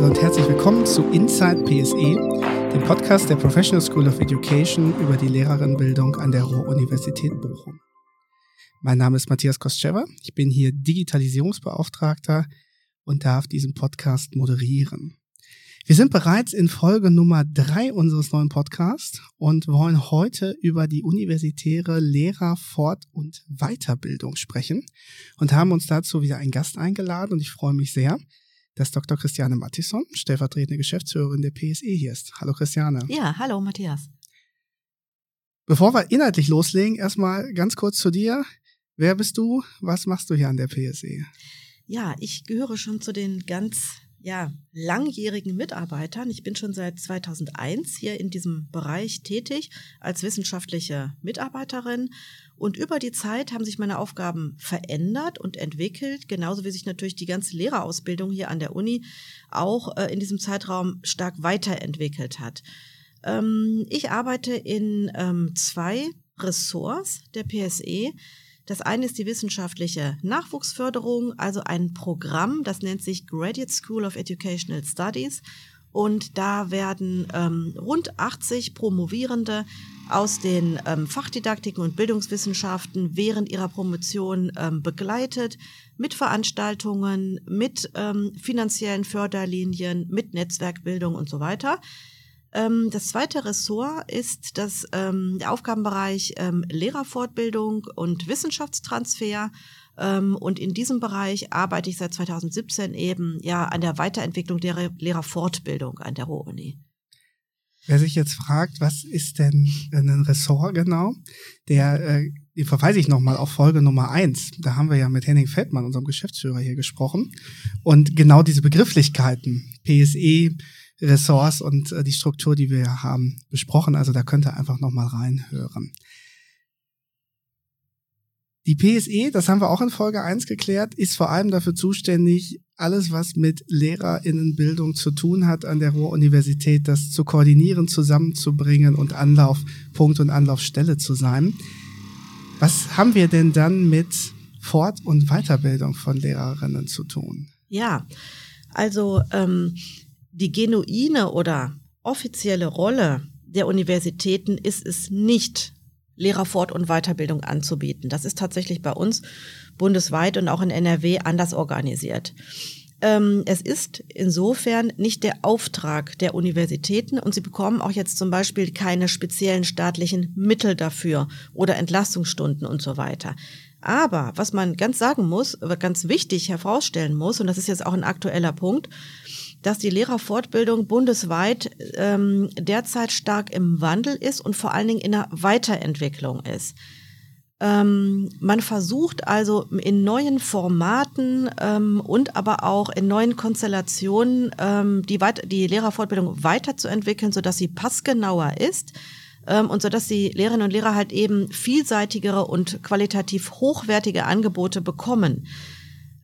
Hallo und herzlich willkommen zu Inside PSE, dem Podcast der Professional School of Education über die Lehrerinnenbildung an der Ruhr-Universität Bochum. Mein Name ist Matthias Kostschewa. Ich bin hier Digitalisierungsbeauftragter und darf diesen Podcast moderieren. Wir sind bereits in Folge Nummer drei unseres neuen Podcasts und wollen heute über die universitäre Lehrer-, Fort- und Weiterbildung sprechen und haben uns dazu wieder einen Gast eingeladen und ich freue mich sehr, dass Dr. Christiane Mattisson, stellvertretende Geschäftsführerin der PSE hier ist. Hallo Christiane. Ja, hallo Matthias. Bevor wir inhaltlich loslegen, erstmal ganz kurz zu dir. Wer bist du? Was machst du hier an der PSE? Ja, ich gehöre schon zu den ganz ja, langjährigen Mitarbeitern. Ich bin schon seit 2001 hier in diesem Bereich tätig als wissenschaftliche Mitarbeiterin. Und über die Zeit haben sich meine Aufgaben verändert und entwickelt, genauso wie sich natürlich die ganze Lehrerausbildung hier an der Uni auch äh, in diesem Zeitraum stark weiterentwickelt hat. Ähm, ich arbeite in ähm, zwei Ressorts der PSE. Das eine ist die wissenschaftliche Nachwuchsförderung, also ein Programm, das nennt sich Graduate School of Educational Studies. Und da werden ähm, rund 80 Promovierende aus den ähm, Fachdidaktiken und Bildungswissenschaften während ihrer Promotion ähm, begleitet, mit Veranstaltungen, mit ähm, finanziellen Förderlinien, mit Netzwerkbildung und so weiter. Ähm, das zweite Ressort ist das, ähm, der Aufgabenbereich ähm, Lehrerfortbildung und Wissenschaftstransfer. Ähm, und in diesem Bereich arbeite ich seit 2017 eben ja an der Weiterentwicklung der Lehrerfortbildung an der Ruhr-Uni. Wer sich jetzt fragt, was ist denn ein Ressort genau, der äh, verweise ich nochmal auf Folge Nummer eins. Da haben wir ja mit Henning Feldmann, unserem Geschäftsführer, hier gesprochen. Und genau diese Begrifflichkeiten, PSE, Ressorts und äh, die Struktur, die wir haben, besprochen. Also da könnt ihr einfach nochmal reinhören. Die PSE, das haben wir auch in Folge 1 geklärt, ist vor allem dafür zuständig, alles, was mit Lehrerinnenbildung zu tun hat an der Ruhr-Universität, das zu koordinieren, zusammenzubringen und Anlaufpunkt und Anlaufstelle zu sein. Was haben wir denn dann mit Fort- und Weiterbildung von Lehrerinnen zu tun? Ja, also ähm, die genuine oder offizielle Rolle der Universitäten ist es nicht, Lehrerfort- und Weiterbildung anzubieten. Das ist tatsächlich bei uns bundesweit und auch in NRW anders organisiert. Ähm, es ist insofern nicht der Auftrag der Universitäten und sie bekommen auch jetzt zum Beispiel keine speziellen staatlichen Mittel dafür oder Entlastungsstunden und so weiter. Aber was man ganz sagen muss, ganz wichtig herausstellen muss, und das ist jetzt auch ein aktueller Punkt, dass die Lehrerfortbildung bundesweit ähm, derzeit stark im Wandel ist und vor allen Dingen in der Weiterentwicklung ist. Ähm, man versucht also in neuen Formaten ähm, und aber auch in neuen Konstellationen ähm, die, Weit die Lehrerfortbildung weiterzuentwickeln, sodass sie passgenauer ist ähm, und sodass die Lehrerinnen und Lehrer halt eben vielseitigere und qualitativ hochwertige Angebote bekommen.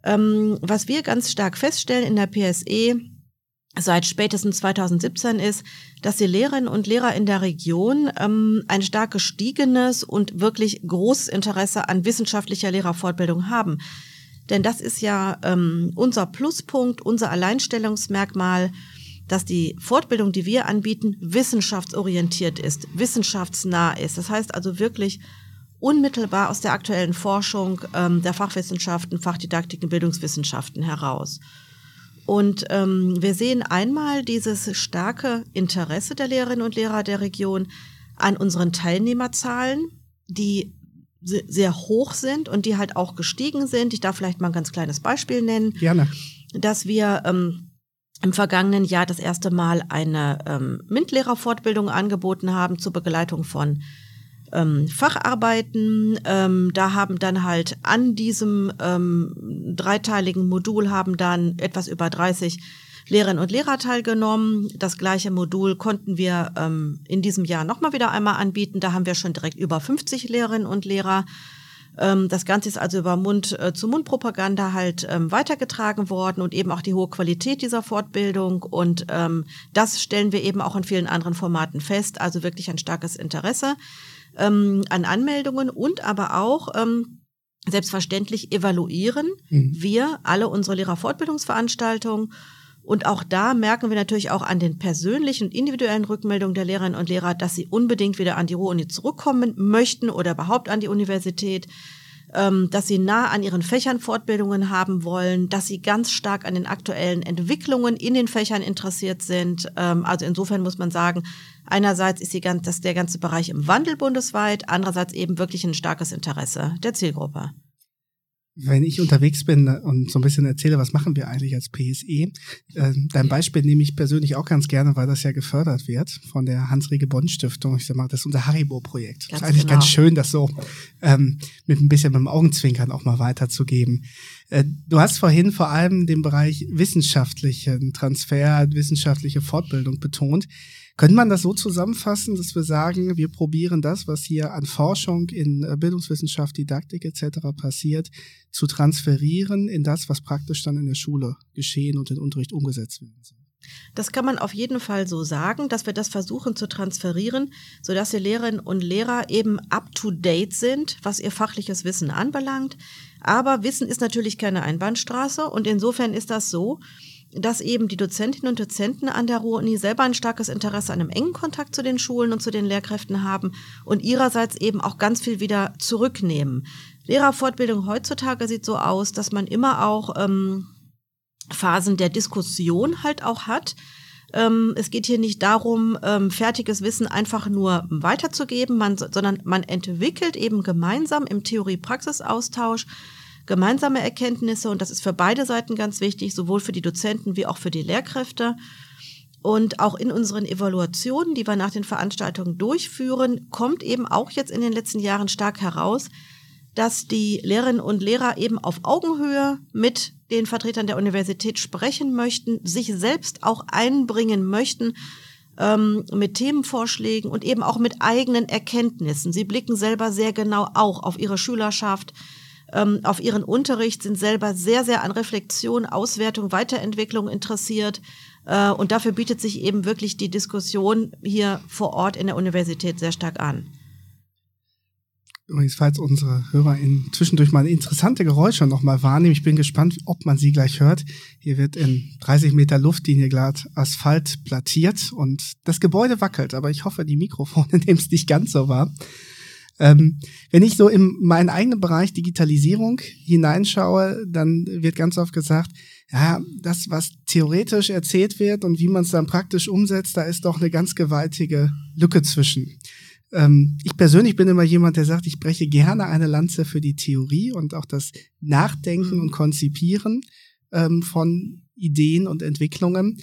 Ähm, was wir ganz stark feststellen in der PSE, seit spätestens 2017 ist, dass die Lehrerinnen und Lehrer in der Region ähm, ein stark gestiegenes und wirklich großes Interesse an wissenschaftlicher Lehrerfortbildung haben. Denn das ist ja ähm, unser Pluspunkt, unser Alleinstellungsmerkmal, dass die Fortbildung, die wir anbieten, wissenschaftsorientiert ist, wissenschaftsnah ist. Das heißt also wirklich unmittelbar aus der aktuellen Forschung ähm, der Fachwissenschaften, Fachdidaktiken, Bildungswissenschaften heraus. Und ähm, wir sehen einmal dieses starke Interesse der Lehrerinnen und Lehrer der Region an unseren Teilnehmerzahlen, die sehr hoch sind und die halt auch gestiegen sind. Ich darf vielleicht mal ein ganz kleines Beispiel nennen. Gerne. Dass wir ähm, im vergangenen Jahr das erste Mal eine ähm, MINT-Lehrerfortbildung angeboten haben zur Begleitung von ähm, Facharbeiten. Ähm, da haben dann halt an diesem ähm, dreiteiligen Modul haben dann etwas über 30 Lehrerinnen und Lehrer teilgenommen. Das gleiche Modul konnten wir ähm, in diesem Jahr nochmal wieder einmal anbieten. Da haben wir schon direkt über 50 Lehrerinnen und Lehrer. Ähm, das Ganze ist also über Mund-zu-Mund-Propaganda äh, halt ähm, weitergetragen worden und eben auch die hohe Qualität dieser Fortbildung. Und ähm, das stellen wir eben auch in vielen anderen Formaten fest. Also wirklich ein starkes Interesse ähm, an Anmeldungen und aber auch ähm, selbstverständlich evaluieren mhm. wir alle unsere Lehrerfortbildungsveranstaltungen Und auch da merken wir natürlich auch an den persönlichen und individuellen Rückmeldungen der Lehrerinnen und Lehrer, dass sie unbedingt wieder an die Ruhr-Uni zurückkommen möchten oder überhaupt an die Universität, dass sie nah an ihren Fächern Fortbildungen haben wollen, dass sie ganz stark an den aktuellen Entwicklungen in den Fächern interessiert sind. Ähm, also insofern muss man sagen, einerseits ist die, das, der ganze Bereich im Wandel bundesweit, andererseits eben wirklich ein starkes Interesse der Zielgruppe wenn ich unterwegs bin und so ein bisschen erzähle, was machen wir eigentlich als PSE, äh, dein Beispiel nehme ich persönlich auch ganz gerne, weil das ja gefördert wird von der Hans-Rege-Bonn-Stiftung. Ich sag mal, das ist unser Haribo-Projekt. Das ist eigentlich genau. ganz schön, das so ähm, mit ein bisschen mit dem Augenzwinkern auch mal weiterzugeben. Äh, du hast vorhin vor allem den Bereich wissenschaftlichen Transfer, wissenschaftliche Fortbildung betont. Könnte man das so zusammenfassen, dass wir sagen, wir probieren das, was hier an Forschung in äh, Bildungswissenschaft, Didaktik etc. passiert, zu transferieren in das, was praktisch dann in der Schule geschehen und in Unterricht umgesetzt werden soll? Das kann man auf jeden Fall so sagen, dass wir das versuchen zu transferieren, sodass die Lehrerinnen und Lehrer eben up-to-date sind, was ihr fachliches Wissen anbelangt. Aber Wissen ist natürlich keine Einbahnstraße und insofern ist das so, dass eben die Dozentinnen und Dozenten an der Ruhr-Uni selber ein starkes Interesse an einem engen Kontakt zu den Schulen und zu den Lehrkräften haben und ihrerseits eben auch ganz viel wieder zurücknehmen. Lehrerfortbildung heutzutage sieht so aus, dass man immer auch ähm, Phasen der Diskussion halt auch hat. Ähm, es geht hier nicht darum, ähm, fertiges Wissen einfach nur weiterzugeben, man, sondern man entwickelt eben gemeinsam im Theorie-Praxis-Austausch gemeinsame Erkenntnisse und das ist für beide Seiten ganz wichtig, sowohl für die Dozenten wie auch für die Lehrkräfte. Und auch in unseren Evaluationen, die wir nach den Veranstaltungen durchführen, kommt eben auch jetzt in den letzten Jahren stark heraus, dass die Lehrerinnen und Lehrer eben auf Augenhöhe mit den Vertretern der Universität sprechen möchten, sich selbst auch einbringen möchten ähm, mit Themenvorschlägen und eben auch mit eigenen Erkenntnissen. Sie blicken selber sehr genau auch auf ihre Schülerschaft, ähm, auf ihren Unterricht, sind selber sehr, sehr an Reflexion, Auswertung, Weiterentwicklung interessiert. Äh, und dafür bietet sich eben wirklich die Diskussion hier vor Ort in der Universität sehr stark an. Übrigens, falls unsere Hörer in, zwischendurch mal interessante Geräusche nochmal wahrnehmen, ich bin gespannt, ob man sie gleich hört. Hier wird in 30 Meter Luftlinie glatt Asphalt plattiert und das Gebäude wackelt, aber ich hoffe, die Mikrofone nehmen es nicht ganz so wahr. Ähm, wenn ich so in meinen eigenen Bereich Digitalisierung hineinschaue, dann wird ganz oft gesagt, ja, das, was theoretisch erzählt wird und wie man es dann praktisch umsetzt, da ist doch eine ganz gewaltige Lücke zwischen. Ähm, ich persönlich bin immer jemand, der sagt, ich breche gerne eine Lanze für die Theorie und auch das Nachdenken und Konzipieren ähm, von Ideen und Entwicklungen.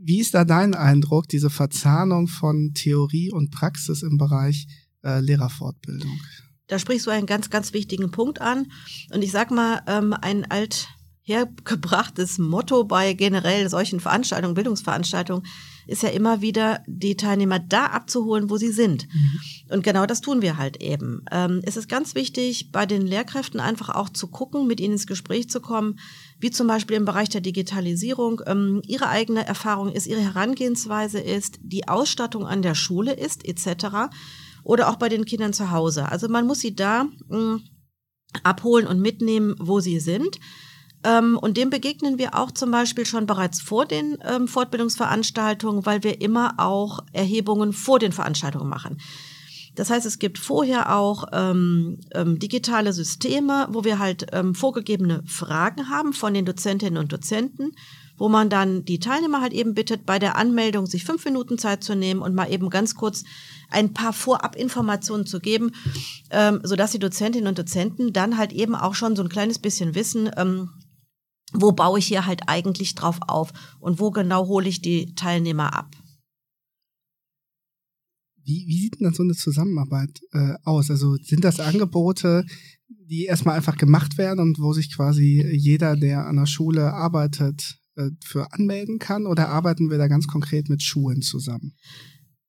Wie ist da dein Eindruck, diese Verzahnung von Theorie und Praxis im Bereich äh, Lehrerfortbildung. Da sprichst du einen ganz, ganz wichtigen Punkt an. Und ich sag mal, ähm, ein althergebrachtes Motto bei generell solchen Veranstaltungen, Bildungsveranstaltungen, ist ja immer wieder, die Teilnehmer da abzuholen, wo sie sind. Mhm. Und genau das tun wir halt eben. Ähm, es ist ganz wichtig, bei den Lehrkräften einfach auch zu gucken, mit ihnen ins Gespräch zu kommen, wie zum Beispiel im Bereich der Digitalisierung ähm, ihre eigene Erfahrung ist, ihre Herangehensweise ist, die Ausstattung an der Schule ist, etc oder auch bei den Kindern zu Hause. Also man muss sie da mh, hm, abholen und mitnehmen, wo sie sind. Ähm, und dem begegnen wir auch zum Beispiel schon bereits vor den ähm, Fortbildungsveranstaltungen, weil wir immer auch Erhebungen vor den Veranstaltungen machen. Das heißt, es gibt vorher auch ähm, ähm, digitale Systeme, wo wir halt ähm, vorgegebene Fragen haben von den Dozentinnen und Dozenten wo man dann die Teilnehmer halt eben bittet, bei der Anmeldung sich fünf Minuten Zeit zu nehmen und mal eben ganz kurz ein paar Vorabinformationen zu geben, ähm, sodass die Dozentinnen und Dozenten dann halt eben auch schon so ein kleines bisschen wissen, ähm, wo baue ich hier halt eigentlich drauf auf und wo genau hole ich die Teilnehmer ab. Wie, wie sieht denn dann so eine Zusammenarbeit äh, aus? Also sind das Angebote, die erstmal einfach gemacht werden und wo sich quasi jeder, der an der Schule arbeitet, äh, für anmelden kann oder arbeiten wir da ganz konkret mit Schulen zusammen?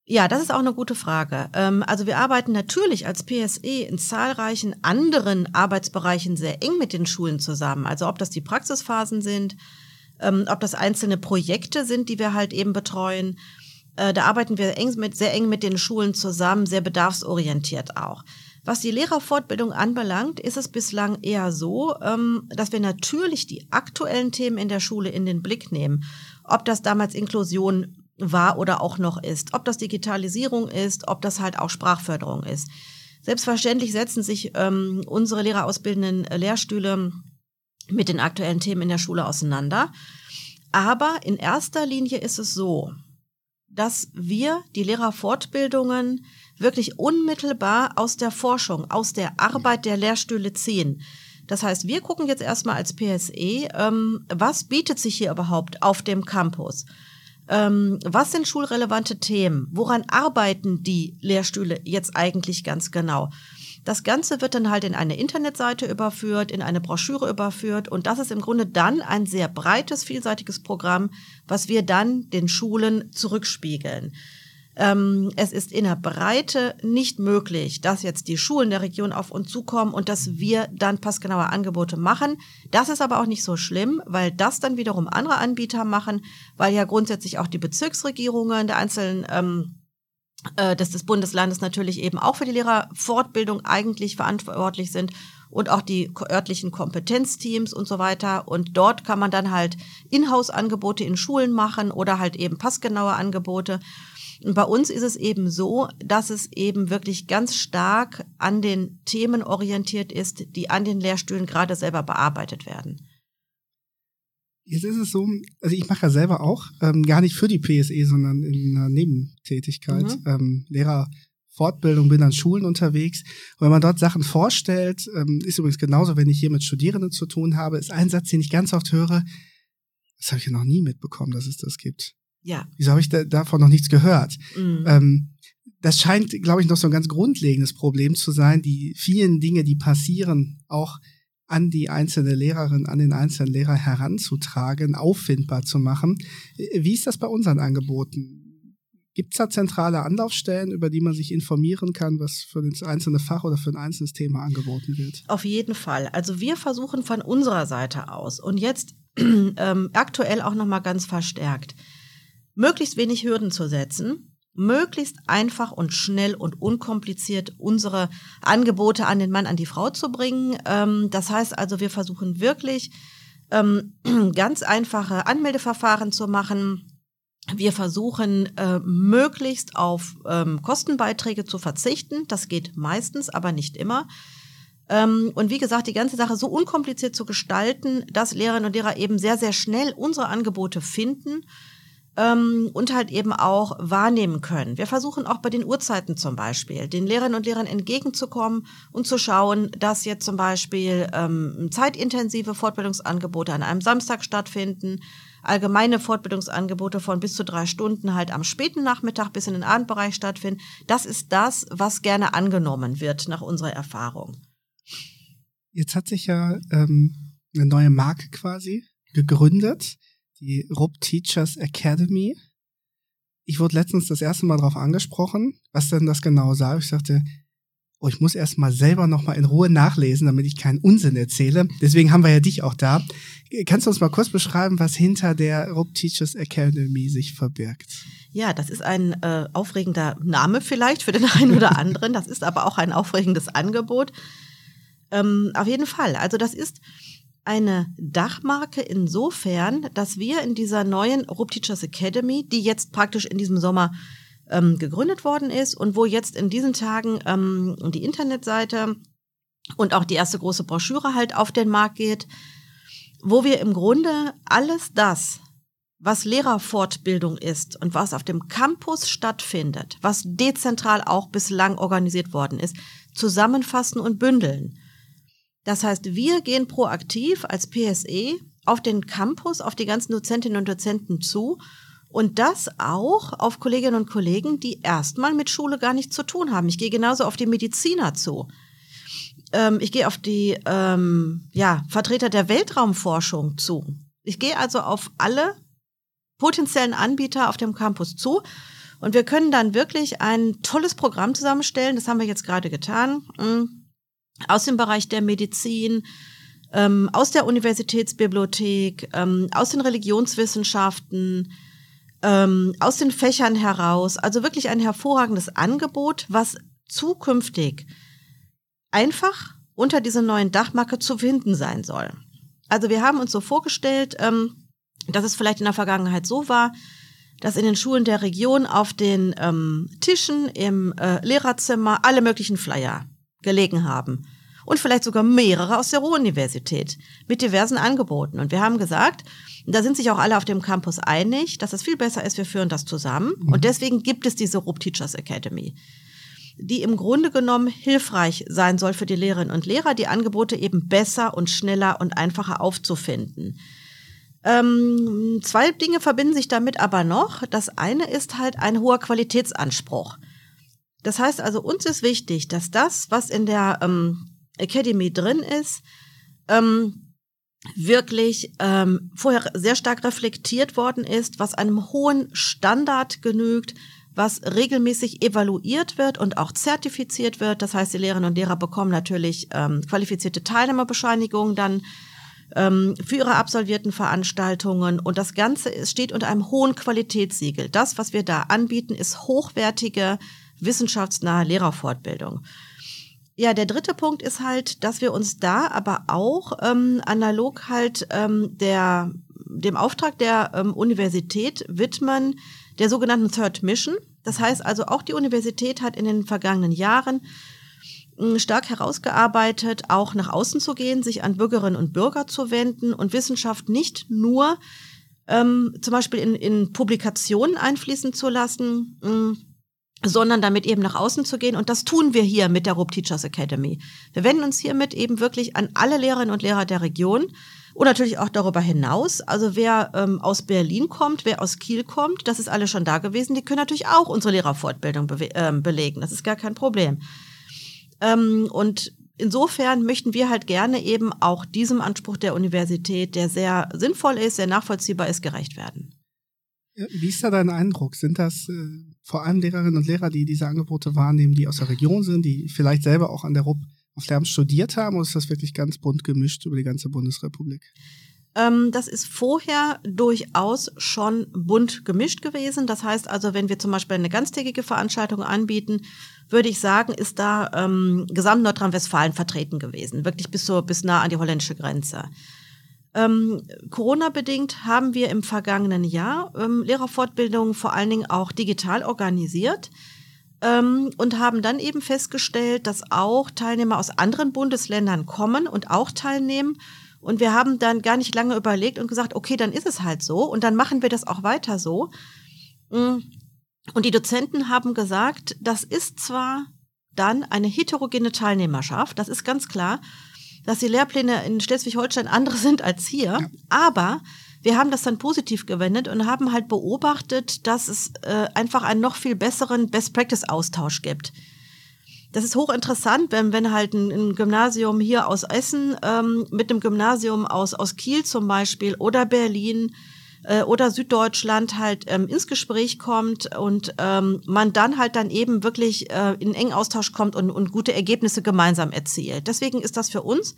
Ja, das ist auch eine gute Frage. Ähm, also wir arbeiten natürlich als PSE in zahlreichen anderen Arbeitsbereichen sehr eng mit den Schulen zusammen. Also ob das die Praxisphasen sind, ähm, ob das einzelne Projekte sind, die wir halt eben betreuen. Äh, da arbeiten wir eng mit, sehr eng mit den Schulen zusammen, sehr bedarfsorientiert auch. Was die Lehrerfortbildung anbelangt, ist es bislang eher so, ähm, dass wir natürlich die aktuellen Themen in der Schule in den Blick nehmen. Ob das damals Inklusion war oder auch noch ist, ob das Digitalisierung ist, ob das halt auch Sprachförderung ist. Selbstverständlich setzen sich ähm, unsere lehrerausbildenden Lehrstühle mit den aktuellen Themen in der Schule auseinander. Aber in erster Linie ist es so, dass wir die Lehrerfortbildungen wirklich unmittelbar aus der Forschung, aus der Arbeit der Lehrstühle ziehen. Das heißt, wir gucken jetzt erstmal als PSE, ähm, was bietet sich hier überhaupt auf dem Campus? Ähm, was sind schulrelevante Themen? Woran arbeiten die Lehrstühle jetzt eigentlich ganz genau? Das Ganze wird dann halt in eine Internetseite überführt, in eine Broschüre überführt und das ist im Grunde dann ein sehr breites, vielseitiges Programm, was wir dann den Schulen zurückspiegeln. Ähm, es ist in der Breite nicht möglich, dass jetzt die Schulen der Region auf uns zukommen und dass wir dann passgenaue Angebote machen. Das ist aber auch nicht so schlimm, weil das dann wiederum andere Anbieter machen, weil ja grundsätzlich auch die Bezirksregierungen der einzelnen ähm, äh, des Bundeslandes natürlich eben auch für die Lehrerfortbildung eigentlich verantwortlich sind und auch die örtlichen Kompetenzteams und so weiter. Und dort kann man dann halt Inhouse-Angebote in Schulen machen oder halt eben passgenaue Angebote. Und bei uns ist es eben so, dass es eben wirklich ganz stark an den Themen orientiert ist, die an den Lehrstühlen gerade selber bearbeitet werden. Jetzt ist es so, also ich mache ja selber auch, ähm, gar nicht für die PSE, sondern in einer Nebentätigkeit, mhm. ähm, Lehrerfortbildung, bin an Schulen unterwegs. Und wenn man dort Sachen vorstellt, ähm, ist übrigens genauso, wenn ich hier mit Studierenden zu tun habe, ist ein Satz, den ich ganz oft höre, das habe ich ja noch nie mitbekommen, dass es das gibt. Ja. Wieso habe ich da, davon noch nichts gehört? Mhm. Ähm, das scheint, glaube ich, noch so ein ganz grundlegendes Problem zu sein, die vielen Dinge, die passieren, auch an die einzelne Lehrerin, an den einzelnen Lehrer heranzutragen, auffindbar zu machen. Wie ist das bei unseren Angeboten? Gibt es da zentrale Anlaufstellen, über die man sich informieren kann, was für das einzelne Fach oder für ein einzelnes Thema angeboten wird? Auf jeden Fall. Also wir versuchen von unserer Seite aus und jetzt ähm, aktuell auch noch mal ganz verstärkt, möglichst wenig Hürden zu setzen, möglichst einfach und schnell und unkompliziert unsere Angebote an den Mann, an die Frau zu bringen. Ähm, das heißt also, wir versuchen wirklich ähm, ganz einfache Anmeldeverfahren zu machen. Wir versuchen äh, möglichst auf ähm, Kostenbeiträge zu verzichten. Das geht meistens, aber nicht immer. Und wie gesagt, die ganze Sache so unkompliziert zu gestalten, dass Lehrerinnen und Lehrer eben sehr, sehr schnell unsere Angebote finden ähm, und halt eben auch wahrnehmen können. Wir versuchen auch bei den Uhrzeiten zum Beispiel den Lehrerinnen und Lehrern entgegenzukommen und zu schauen, dass jetzt zum Beispiel ähm, zeitintensive Fortbildungsangebote an einem Samstag stattfinden, allgemeine Fortbildungsangebote von bis zu drei Stunden halt am späten Nachmittag bis in den Abendbereich stattfinden. Das ist das, was gerne angenommen wird nach unserer Erfahrung. Jetzt hat sich ja ähm, eine neue Marke quasi gegründet die RUB Teachers Academy. Ich wurde letztens das erste Mal darauf angesprochen, was denn das genau sei. Ich sagte, oh, ich muss erst mal selber noch mal in Ruhe nachlesen, damit ich keinen Unsinn erzähle. Deswegen haben wir ja dich auch da. Kannst du uns mal kurz beschreiben, was hinter der RUB Teachers Academy sich verbirgt? Ja, das ist ein äh, aufregender Name vielleicht für den einen oder anderen. Das ist aber auch ein aufregendes Angebot. Ähm, auf jeden Fall. Also das ist eine Dachmarke insofern, dass wir in dieser neuen Rup Teachers Academy, die jetzt praktisch in diesem Sommer ähm, gegründet worden ist und wo jetzt in diesen Tagen ähm, die Internetseite und auch die erste große Broschüre halt auf den Markt geht, wo wir im Grunde alles das, was Lehrerfortbildung ist und was auf dem Campus stattfindet, was dezentral auch bislang organisiert worden ist, zusammenfassen und bündeln. Das heißt, wir gehen proaktiv als PSE auf den Campus, auf die ganzen Dozentinnen und Dozenten zu und das auch auf Kolleginnen und Kollegen, die erstmal mit Schule gar nichts zu tun haben. Ich gehe genauso auf die Mediziner zu. Ähm, ich gehe auf die ähm, ja, Vertreter der Weltraumforschung zu. Ich gehe also auf alle potenziellen Anbieter auf dem Campus zu. Und wir können dann wirklich ein tolles Programm zusammenstellen. Das haben wir jetzt gerade getan. Aus dem Bereich der Medizin, ähm, aus der Universitätsbibliothek, ähm, aus den Religionswissenschaften, ähm, aus den Fächern heraus. Also wirklich ein hervorragendes Angebot, was zukünftig einfach unter dieser neuen Dachmarke zu finden sein soll. Also wir haben uns so vorgestellt, ähm, dass es vielleicht in der Vergangenheit so war, dass in den Schulen der Region auf den ähm, Tischen im äh, Lehrerzimmer alle möglichen Flyer gelegen haben. Und vielleicht sogar mehrere aus der Ruhr-Universität mit diversen Angeboten. Und wir haben gesagt, da sind sich auch alle auf dem Campus einig, dass es viel besser ist, wir führen das zusammen. Mhm. Und deswegen gibt es diese RUB Teachers Academy, die im Grunde genommen hilfreich sein soll für die Lehrerinnen und Lehrer, die Angebote eben besser und schneller und einfacher aufzufinden. Ähm, zwei Dinge verbinden sich damit aber noch. Das eine ist halt ein hoher Qualitätsanspruch. Das heißt also, uns ist wichtig, dass das, was in der ähm, Academy drin ist, ähm, wirklich ähm, vorher sehr stark reflektiert worden ist, was einem hohen Standard genügt, was regelmäßig evaluiert wird und auch zertifiziert wird. Das heißt, die Lehrerinnen und Lehrer bekommen natürlich ähm, qualifizierte Teilnehmerbescheinigungen dann ähm, für ihre absolvierten Veranstaltungen. Und das Ganze steht unter einem hohen Qualitätssiegel. Das, was wir da anbieten, ist hochwertige, wissenschaftsnahe Lehrerfortbildung. Ja, der dritte Punkt ist halt, dass wir uns da aber auch ähm, analog halt ähm, der, dem Auftrag der ähm, Universität widmen, der sogenannten Third Mission. Das heißt also, auch die Universität hat in den vergangenen Jahren stark herausgearbeitet, auch nach außen zu gehen, sich an Bürgerinnen und Bürger zu wenden und Wissenschaft nicht nur ähm, zum Beispiel in, in Publikationen einfließen zu lassen, mh, mm, sondern damit eben nach außen zu gehen. Und das tun wir hier mit der RUB Teachers Academy. Wir wenden uns hiermit eben wirklich an alle Lehrerinnen und Lehrer der Region und natürlich auch darüber hinaus. Also wer ähm, aus Berlin kommt, wer aus Kiel kommt, das ist alles schon da gewesen, die können natürlich auch unsere Lehrerfortbildung be äh, belegen. Das ist gar kein Problem. Ähm, und insofern möchten wir halt gerne eben auch diesem Anspruch der Universität, der sehr sinnvoll ist, sehr nachvollziehbar ist, gerecht werden. Wie ist da dein Eindruck? Sind das äh, vor allem Lehrerinnen und Lehrer, die diese Angebote wahrnehmen, die aus der Region sind, die vielleicht selber auch an der RUB auf Lärm studiert haben, oder ist das wirklich ganz bunt gemischt über die ganze Bundesrepublik? Ähm, das ist vorher durchaus schon bunt gemischt gewesen. Das heißt also, wenn wir zum Beispiel eine ganztägige Veranstaltung anbieten, würde ich sagen, ist da ähm, gesamt Nordrhein-Westfalen vertreten gewesen, wirklich bis, so, bis nah an die holländische Grenze. Ähm, Corona-bedingt haben wir im vergangenen Jahr ähm, Lehrerfortbildungen vor allen Dingen auch digital organisiert ähm, und haben dann eben festgestellt, dass auch Teilnehmer aus anderen Bundesländern kommen und auch teilnehmen. Und wir haben dann gar nicht lange überlegt und gesagt, okay, dann ist es halt so und dann machen wir das auch weiter so. Mm. Und die Dozenten haben gesagt, das ist zwar dann eine heterogene Teilnehmerschaft, das ist ganz klar, dass die Lehrpläne in Schleswig-Holstein andere sind als hier, ja. aber wir haben das dann positiv gewendet und haben halt beobachtet, dass es äh, einfach einen noch viel besseren Best-Practice-Austausch gibt. Das ist hochinteressant, wenn, wenn halt ein, ein Gymnasium hier aus Essen ähm, mit einem Gymnasium aus, aus Kiel zum Beispiel oder Berlin äh, oder Süddeutschland halt ähm, ins Gespräch kommt und ähm, man dann halt dann eben wirklich äh, in engen Austausch kommt und, und gute Ergebnisse gemeinsam erzielt. Deswegen ist das für uns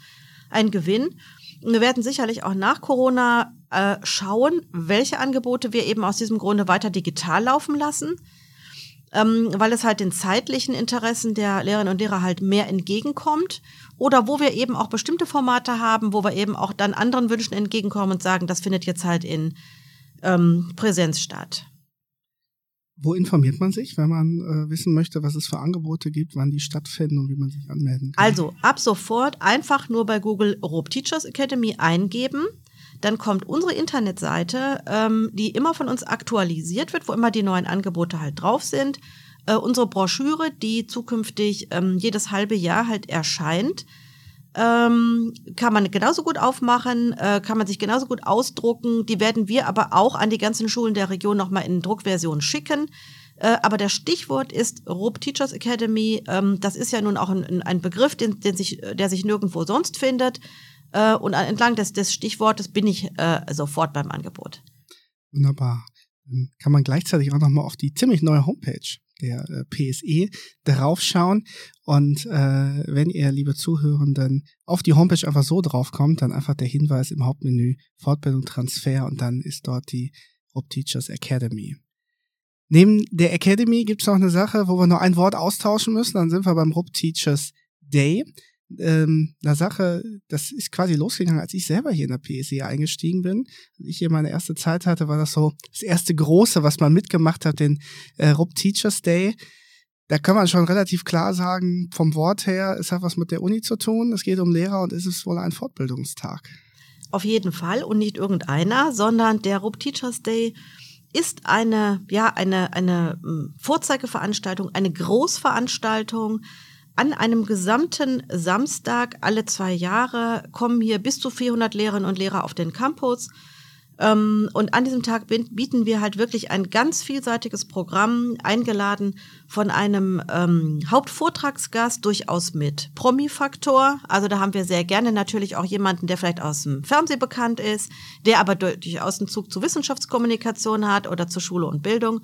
ein Gewinn. Wir werden sicherlich auch nach Corona äh, schauen, welche Angebote wir eben aus diesem Grunde weiter digital laufen lassen, ähm, weil es halt den zeitlichen Interessen der Lehrerinnen und Lehrer halt mehr entgegenkommt oder wo wir eben auch bestimmte Formate haben, wo wir eben auch dann anderen Wünschen entgegenkommen und sagen, das findet jetzt halt in ähm, Präsenz statt. Wo informiert man sich, wenn man äh, wissen möchte, was es für Angebote gibt, wann die stattfinden und wie man sich anmelden kann? Also ab sofort einfach nur bei Google Rob Teachers Academy eingeben. Dann kommt unsere Internetseite, ähm, die immer von uns aktualisiert wird, wo immer die neuen Angebote halt drauf sind. Äh, unsere Broschüre, die zukünftig ähm, jedes halbe Jahr halt erscheint, ähm, kann man genauso gut aufmachen, äh, kann man sich genauso gut ausdrucken. Die werden wir aber auch an die ganzen Schulen der Region nochmal in Druckversion schicken. Äh, aber das Stichwort ist RUB Teachers Academy. Ähm, das ist ja nun auch ein, ein Begriff, den, den sich, der sich nirgendwo sonst findet. Äh, und entlang des, des Stichwortes bin ich äh, sofort beim Angebot. Wunderbar. Dann kann man gleichzeitig auch nochmal auf die ziemlich neue Homepage der äh, PSE draufschauen. Und äh, wenn ihr, liebe Zuhörenden, auf die Homepage einfach so draufkommt, dann einfach der Hinweis im Hauptmenü Fortbildung Transfer und dann ist dort die Rob Teachers Academy. Neben der Academy gibt es noch eine Sache, wo wir nur ein Wort austauschen müssen. Dann sind wir beim Rob Teachers Day. Ähm, eine Sache, das ist quasi losgegangen, als ich selber hier in der PSE eingestiegen bin. Als ich hier meine erste Zeit hatte, war das so das erste große, was man mitgemacht hat, den äh, RUB Teachers Day. Da kann man schon relativ klar sagen, vom Wort her, es hat was mit der Uni zu tun, es geht um Lehrer und es ist wohl ein Fortbildungstag. Auf jeden Fall und nicht irgendeiner, sondern der RUB Teachers Day ist eine, ja, eine, eine hm, Vorzeigeveranstaltung, eine Großveranstaltung. An einem gesamten Samstag alle zwei Jahre kommen hier bis zu 400 Lehrerinnen und Lehrer auf den Campus. Ähm, und an diesem Tag bieten wir halt wirklich ein ganz vielseitiges Programm, eingeladen von einem ähm, Hauptvortragsgast, durchaus mit Promi-Faktor. Also da haben wir sehr gerne natürlich auch jemanden, der vielleicht aus dem Fernsehen bekannt ist, der aber durchaus einen Zug zur Wissenschaftskommunikation hat oder zur Schule und Bildung.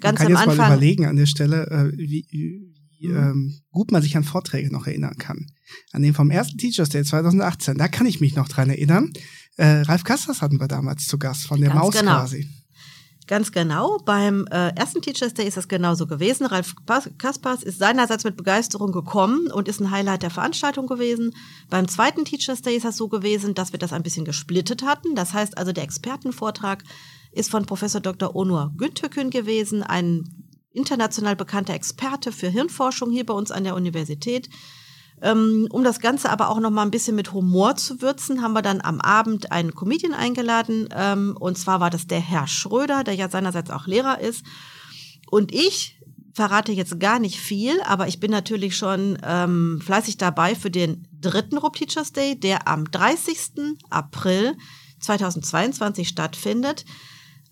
Ganz man kann am jetzt Anfang, mal überlegen an der Stelle, äh, wie, wie mhm. ähm, gut man sich an Vorträge noch erinnern kann. An den vom ersten Teachers Day 2018, da kann ich mich noch dran erinnern. Äh, Ralf Kasters hatten wir damals zu Gast, von der Ganz Maus genau. quasi. Ganz genau. Beim äh, ersten Teachers Day ist das genauso gewesen. Ralf Kaspers ist seinerseits mit Begeisterung gekommen und ist ein Highlight der Veranstaltung gewesen. Beim zweiten Teachers Day ist das so gewesen, dass wir das ein bisschen gesplittet hatten. Das heißt also, der Expertenvortrag ist von Professor Dr. Onur Güntökün gewesen, ein international bekannter Experte für Hirnforschung hier bei uns an der Universität. Ähm, um das Ganze aber auch noch mal ein bisschen mit Humor zu würzen, haben wir dann am Abend einen Comedian eingeladen. Ähm, und zwar war das der Herr Schröder, der ja seinerseits auch Lehrer ist. Und ich verrate jetzt gar nicht viel, aber ich bin natürlich schon ähm, fleißig dabei für den dritten Rob Teachers Day, der am 30. April 2022 stattfindet.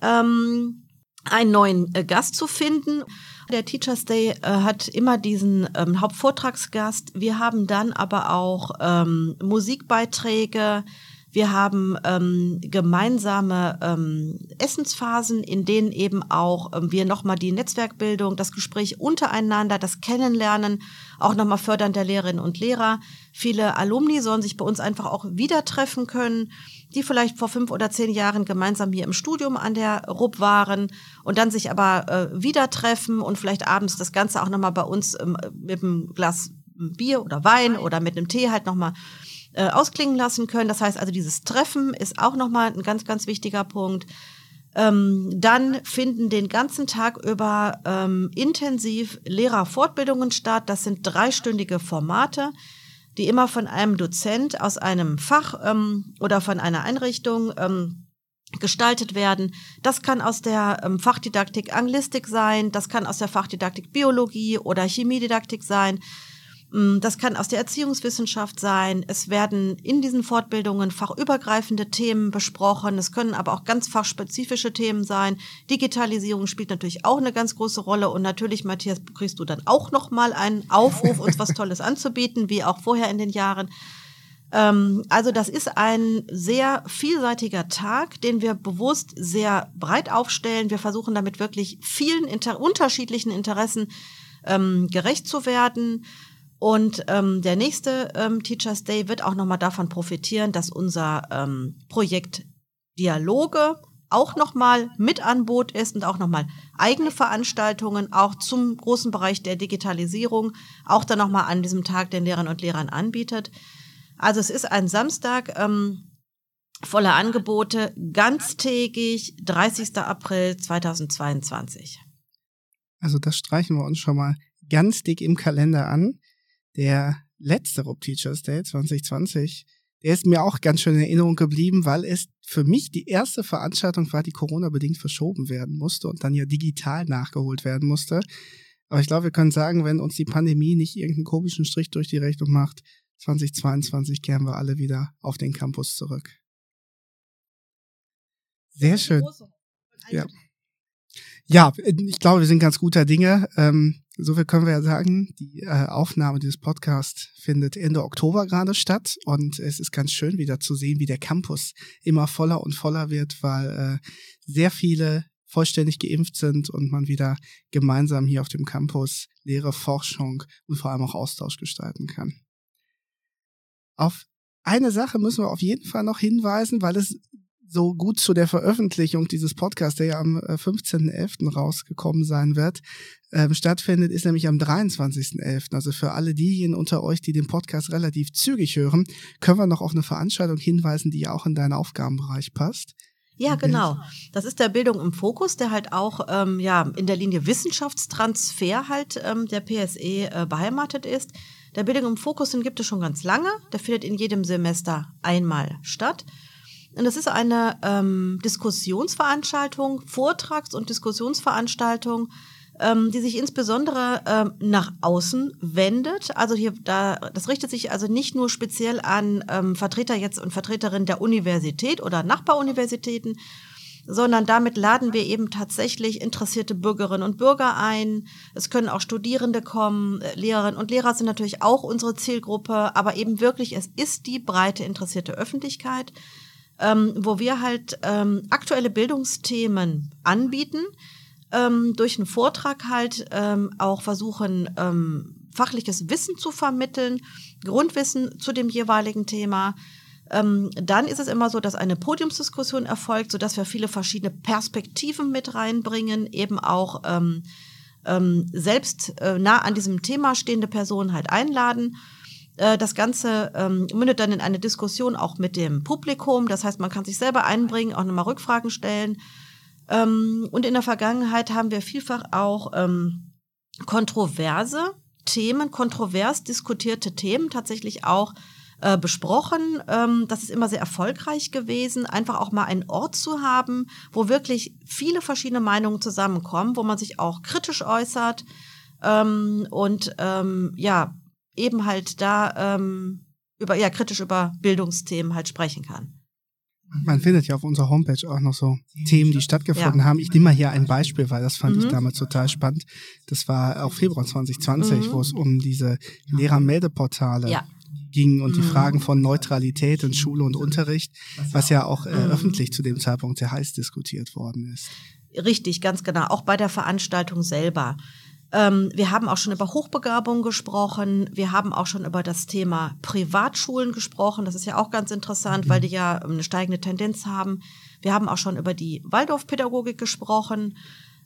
Ähm, einen neuen äh, Gast zu finden. Der Teachers Day äh, hat immer diesen ähm, Hauptvortragsgast. Wir haben dann aber auch ähm, Musikbeiträge. Wir haben ähm, gemeinsame ähm, Essensphasen, in denen eben auch ähm, wir nochmal die Netzwerkbildung, das Gespräch untereinander, das Kennenlernen auch nochmal fördern der Lehrerinnen und Lehrer. Viele Alumni sollen sich bei uns einfach auch wieder treffen können die vielleicht vor fünf oder zehn Jahren gemeinsam hier im Studium an der RUB waren und dann sich aber äh, wieder treffen und vielleicht abends das Ganze auch nochmal bei uns ähm, mit einem Glas Bier oder Wein oder mit einem Tee halt nochmal äh, ausklingen lassen können. Das heißt also, dieses Treffen ist auch nochmal ein ganz, ganz wichtiger Punkt. Ähm, dann finden den ganzen Tag über ähm, intensiv Lehrerfortbildungen statt. Das sind dreistündige Formate die immer von einem Dozent aus einem Fach ähm, oder von einer Einrichtung ähm, gestaltet werden. Das kann aus der ähm, Fachdidaktik Anglistik sein, das kann aus der Fachdidaktik Biologie oder Chemiedidaktik sein. Mm, das kann aus der Erziehungswissenschaft sein. Es werden in diesen Fortbildungen fachübergreifende Themen besprochen. Es können aber auch ganz fachspezifische Themen sein. Digitalisierung spielt natürlich auch eine ganz große Rolle. Und natürlich, Matthias, kriegst du dann auch noch mal einen Aufruf, uns was Tolles anzubieten, wie auch vorher in den Jahren. Ähm, also das ist ein sehr vielseitiger Tag, den wir bewusst sehr breit aufstellen. Wir versuchen damit wirklich vielen inter unterschiedlichen Interessen ähm, gerecht zu werden. Und ähm, der nächste ähm, Teachers Day wird auch nochmal davon profitieren, dass unser ähm, Projekt Dialoge auch nochmal mit an Boot ist und auch nochmal eigene Veranstaltungen auch zum großen Bereich der Digitalisierung auch dann nochmal an diesem Tag den Lehrern und Lehrern anbietet. Also es ist ein Samstag ähm, voller Angebote, ganztägig, 30. April 2022. Also das streichen wir uns schon mal ganz dick im Kalender an der letzte Rob Teachers Day 2020, der ist mir auch ganz schön in Erinnerung geblieben, weil es für mich die erste Veranstaltung war, die Corona-bedingt verschoben werden musste und dann ja digital nachgeholt werden musste. Aber ich glaube, wir können sagen, wenn uns die Pandemie nicht irgendeinen komischen Strich durch die Rechnung macht, 2022 kehren wir alle wieder auf den Campus zurück. Sehr schön. Ja. ja, ich glaube, wir sind ganz guter Dinge. Ähm, so viel können wir ja sagen. Die äh, Aufnahme dieses Podcasts findet Ende Oktober gerade statt und es ist ganz schön wieder zu sehen, wie der Campus immer voller und voller wird, weil äh, sehr viele vollständig geimpft sind und man wieder gemeinsam hier auf dem Campus Lehre, Forschung und vor allem auch Austausch gestalten kann. Auf eine Sache müssen wir auf jeden Fall noch hinweisen, weil es so gut zu der Veröffentlichung dieses Podcasts, der ja am 15.11. Äh, rausgekommen sein wird, ähm, stattfindet, ist nämlich am 23.11. Also für alle diejenigen unter euch, die den Podcast relativ zügig hören, können wir noch auf eine Veranstaltung hinweisen, die ja auch in deinen Aufgabenbereich passt. Ja, genau. Das ist der Bildung im Fokus, der halt auch ähm, ja in der Linie Wissenschaftstransfer halt ähm, der PSE äh, beheimatet ist. Der Bildung im Fokus, den gibt es schon ganz lange. Der findet in jedem Semester einmal statt. Und das ist eine ähm, Diskussionsveranstaltung, Vortrags- und Diskussionsveranstaltung, ähm, die sich insbesondere ähm, nach außen wendet. Also hier, da, das richtet sich also nicht nur speziell an ähm, Vertreter jetzt und Vertreterinnen der Universität oder Nachbaruniversitäten, sondern damit laden wir eben tatsächlich interessierte Bürgerinnen und Bürger ein. Es können auch Studierende kommen, Lehrerinnen und Lehrer sind natürlich auch unsere Zielgruppe, aber eben wirklich, es ist die breite interessierte Öffentlichkeit ähm, wo wir halt ähm, aktuelle Bildungsthemen anbieten, ähm, durch einen Vortrag halt ähm, auch versuchen, ähm, fachliches Wissen zu vermitteln, Grundwissen zu dem jeweiligen Thema. Ähm, dann ist es immer so, dass eine Podiumsdiskussion erfolgt, sodass wir viele verschiedene Perspektiven mit reinbringen, eben auch selbst äh, nah an diesem Thema stehende Personen halt einladen das Ganze ähm, mündet dann in eine Diskussion auch mit dem Publikum. Das heißt, man kann sich selber einbringen, auch nochmal Rückfragen stellen. Ähm, und in der Vergangenheit haben wir vielfach auch ähm, kontroverse Themen, kontrovers diskutierte Themen tatsächlich auch äh, besprochen. Ähm, das ist immer sehr erfolgreich gewesen, einfach auch mal einen Ort zu haben, wo wirklich viele verschiedene Meinungen zusammenkommen, wo man sich auch kritisch äußert ähm, und ähm, ja, eben halt da ähm, über, ja, kritisch über Bildungsthemen halt sprechen kann. Man findet ja auf unserer Homepage auch noch so Themen, die stattgefunden ja. haben. Ich nehme mal hier ein Beispiel, weil das fand mhm. ich damals total spannend. Das war auch Februar 2020, mhm. wo es um diese Lehrermeldeportale ja. ging und die mhm. Fragen von Neutralität in Schule und Unterricht, was ja auch äh, mhm. öffentlich zu dem Zeitpunkt sehr heiß diskutiert worden ist. Richtig, ganz genau. Auch bei der Veranstaltung selber. Ähm, wir haben auch schon über Hochbegabung gesprochen. Wir haben auch schon über das Thema Privatschulen gesprochen. Das ist ja auch ganz interessant, weil die ja eine steigende Tendenz haben. Wir haben auch schon über die Waldorfpädagogik gesprochen.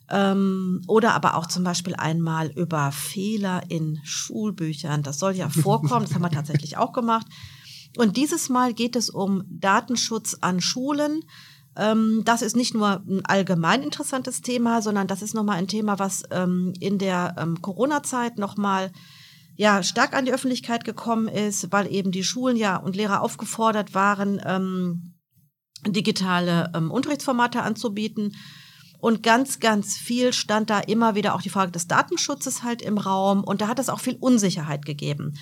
Ähm, oder aber auch zum Beispiel einmal über Fehler in Schulbüchern. Das soll ja vorkommen. Das haben wir tatsächlich auch gemacht. Und dieses Mal geht es um Datenschutz an Schulen. Ähm, das ist nicht nur ein allgemein interessantes Thema, sondern das ist nochmal ein Thema, was ähm, in der ähm, Corona-Zeit nochmal ja, stark an die Öffentlichkeit gekommen ist, weil eben die Schulen ja und Lehrer aufgefordert waren, digitale Unterrichtsformate anzubieten. Und ganz, ganz viel stand da immer wieder auch die Frage des Datenschutzes halt im Raum. Und da hat es auch viel Unsicherheit gegeben.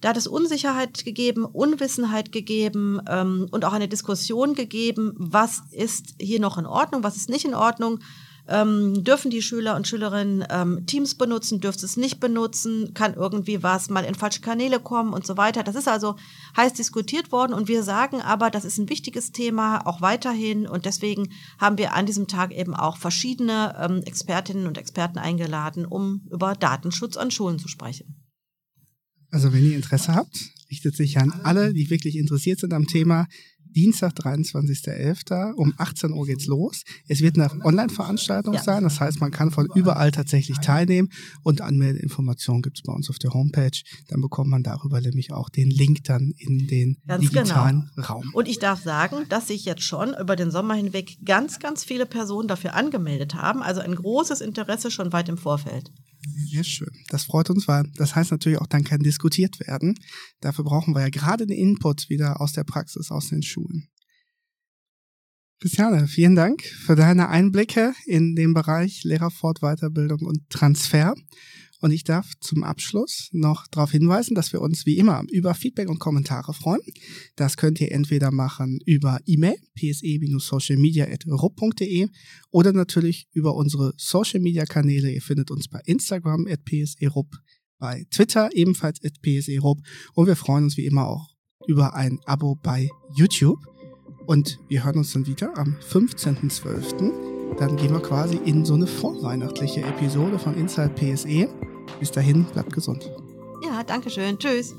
Da hat es Unsicherheit gegeben, Unwissenheit gegeben ähm, und auch eine Diskussion gegeben, was ist hier noch in Ordnung, was ist nicht in Ordnung. Ähm, dürfen die Schüler und Schülerinnen ähm, Teams benutzen, dürfen es nicht benutzen, kann irgendwie was mal in falsche Kanäle kommen und so weiter. Das ist also heiß diskutiert worden und wir sagen aber, das ist ein wichtiges Thema, auch weiterhin und deswegen haben wir an diesem Tag eben auch verschiedene ähm, Expertinnen und Experten eingeladen, um über Datenschutz an Schulen zu sprechen. Also wenn ihr Interesse habt, richtet sich an alle, die wirklich interessiert sind am Thema. Dienstag, 23.11. um 18 Uhr geht's los. Es wird eine Online-Veranstaltung ja. sein, das heißt, man kann von überall tatsächlich teilnehmen und Anmeldeinformationen gibt's bei uns auf der Homepage. Dann bekommt man darüber nämlich auch den Link dann in den ganz digitalen genau. Raum. Und ich darf sagen, dass sich jetzt schon über den Sommer hinweg ganz, ganz viele Personen dafür angemeldet haben. Also ein großes Interesse schon weit im Vorfeld. Sehr schön. Das freut uns, weil das heißt natürlich auch, dann kann diskutiert werden. Dafür brauchen wir ja gerade den Input wieder aus der Praxis, aus den Schulen. Christiane, vielen Dank für deine Einblicke in den Bereich Lehrerfortweiterbildung und Transfer. Und ich darf zum Abschluss noch darauf hinweisen, dass wir uns wie immer über Feedback und Kommentare freuen. Das könnt ihr entweder machen über E-Mail, pse-socialmedia.rup.de oder natürlich über unsere Social Media Kanäle. Ihr findet uns bei Instagram at pserup, bei Twitter ebenfalls at pserup und wir freuen uns wie immer auch über ein Abo bei YouTube. Und wir hören uns dann wieder am 15.12 dann gehen wir quasi in so eine vorweihnachtliche Episode von Inside PSE. Bis dahin, bleibt gesund. Ja, danke schön. Tschüss.